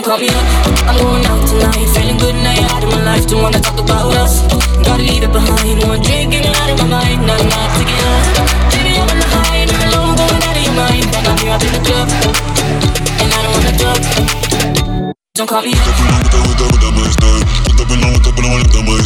Don't call me up, I'm going out tonight. Feeling good now, out of my life. Don't wanna talk about us. Gotta leave it behind. One drink and out of my mind. Not enough to get. Baby, I'm on the high and alone, going out of your mind. Here up in the club, and I don't wanna talk. Don't call me up.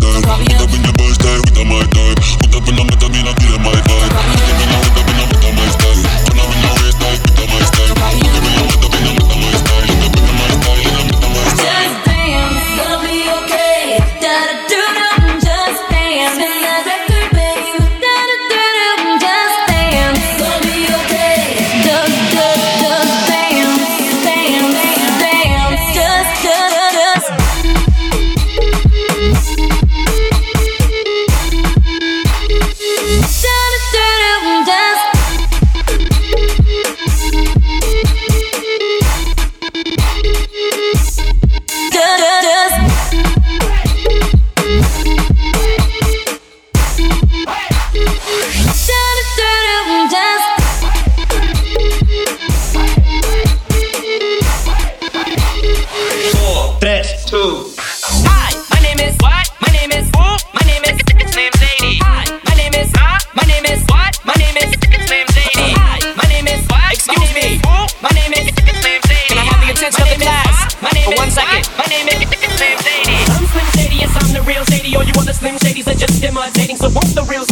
Don't call me up. I'm the real Shady. All you other Slim Shadys are just imitating. So won't the real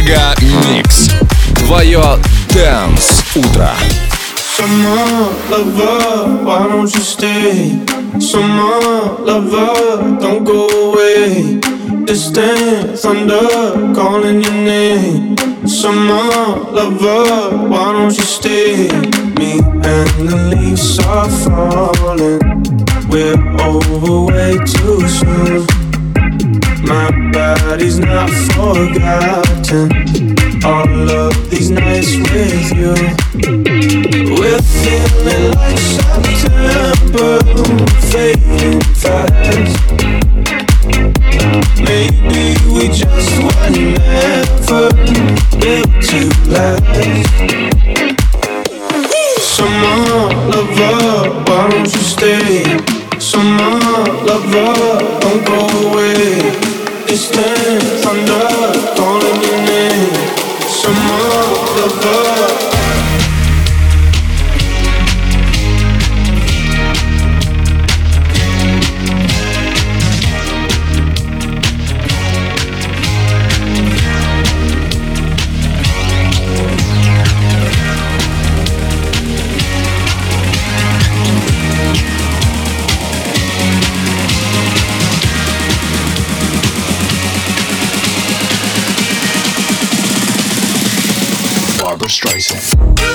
Мегамикс. Твое Дэнс Утро. Summer lover, why don't you stay? Summer lover, don't go away. Distant thunder calling your name. Summer lover, why don't you stay? Me and the leaves are falling. We're over way too soon. My body's not forgotten. All of these nights with you. We're feeling like September, Streisand.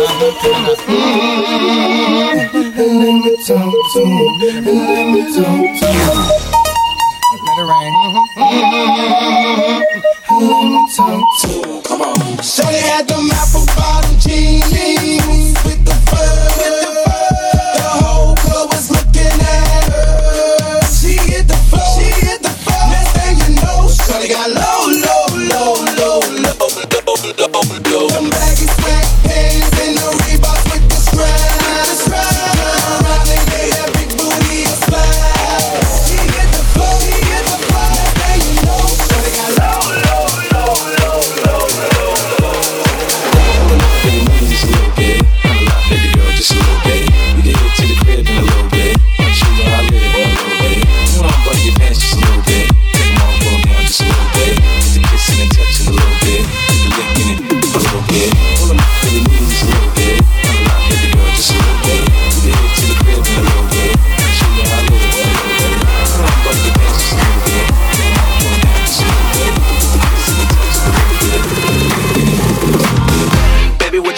And let me talk to him, and let me talk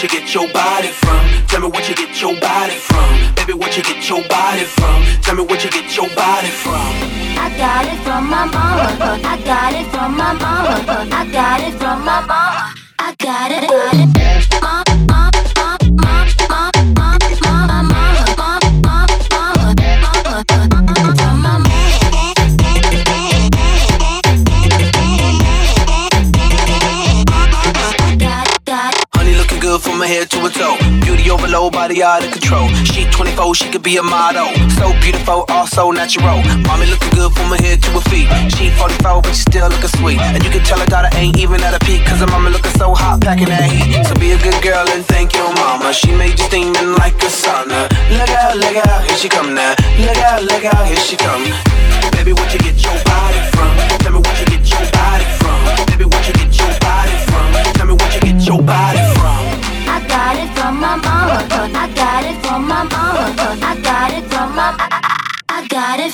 you get your body from. Tell me what you get your body from. Baby, what you get your body from. Tell me what you get your body from. I got it from my mama. I got it from my mama. I got it from my mama. I got it. Got it. Out of control. She 24, she could be a model. So beautiful, also natural. Mommy looking good from her head to her feet. She 44, but she still looking sweet. And you can tell her daughter ain't even at a peak. Cause her mama looking so hot, packing that heat. So be a good girl and thank your mama. She made you steaming like a sauna. Look out, look out, here she come now. Look out, look out, here she come. Baby, what you get your body from? Tell me what you get your body from. Baby, what you get your body from? Tell me what you get your body mama. I got it from my mama. I got it from my. I, I got it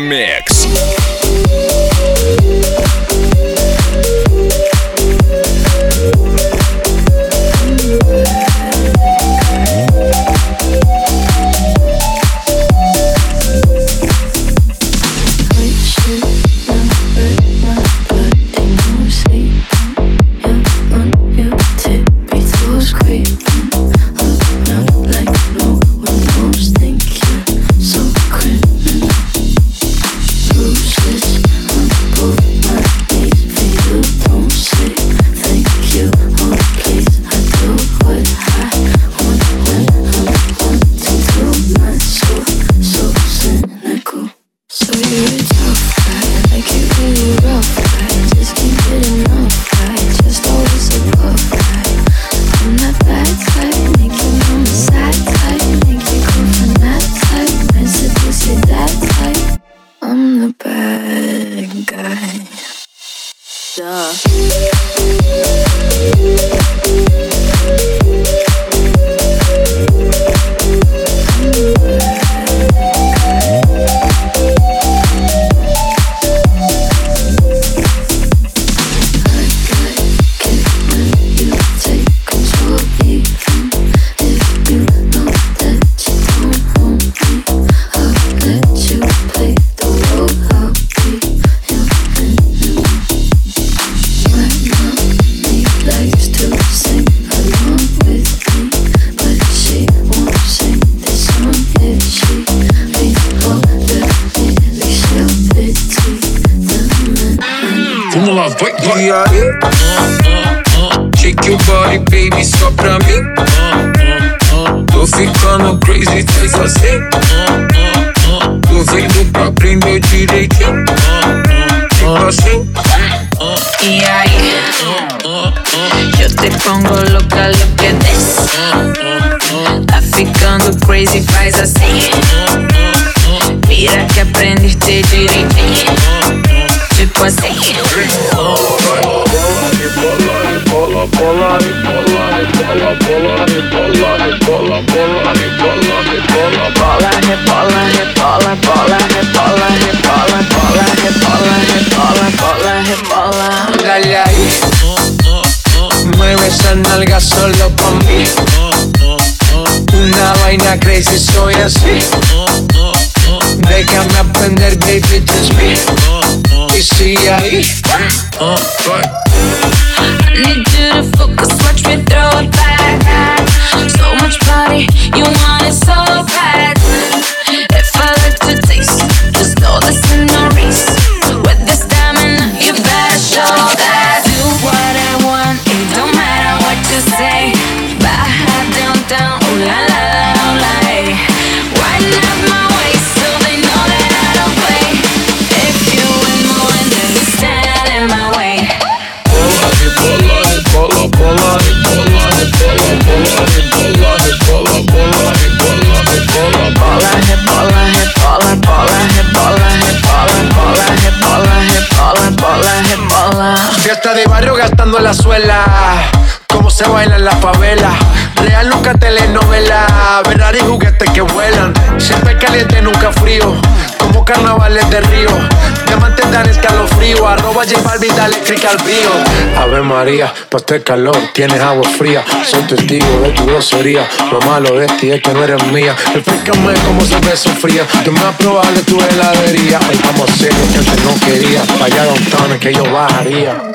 minha. salga solo. Una vaina crazy, soy así. Déjame aprender, baby. Y sigue ahí. I need you to focus, watch me throw it back. So much body, you want it so bad. Venezuela. Cómo se baila en la favela. Real nunca telenovela. Verari juguetes que vuelan. Siempre caliente, nunca frío. Como carnavales de río. Diamantes dan escalofrío. Arroba J Balvin, dale al río. Ave María, pa' este calor tienes agua fría. Soy testigo de tu grosería. Lo malo de ti es que no eres mía. Explícame cómo se ve sufría. Tú más probable tu heladería. Hoy vamos a que antes no quería. Allá downtown que yo bajaría.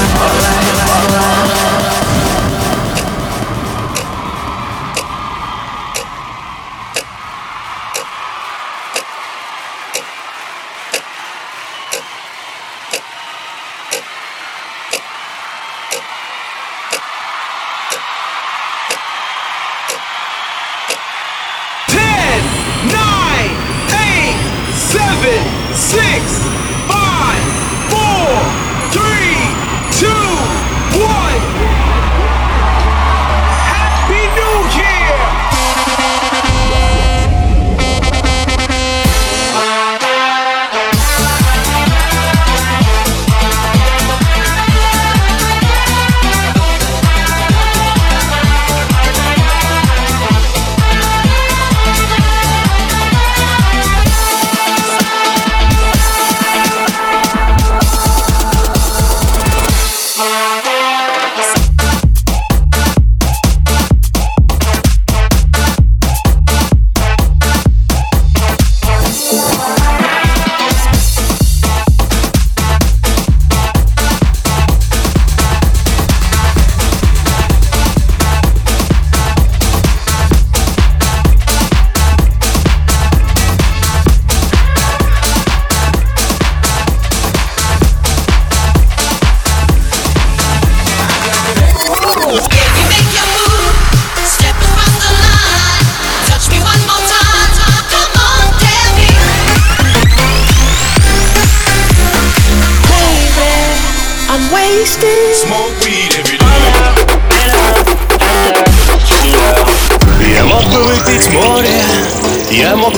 seven, six,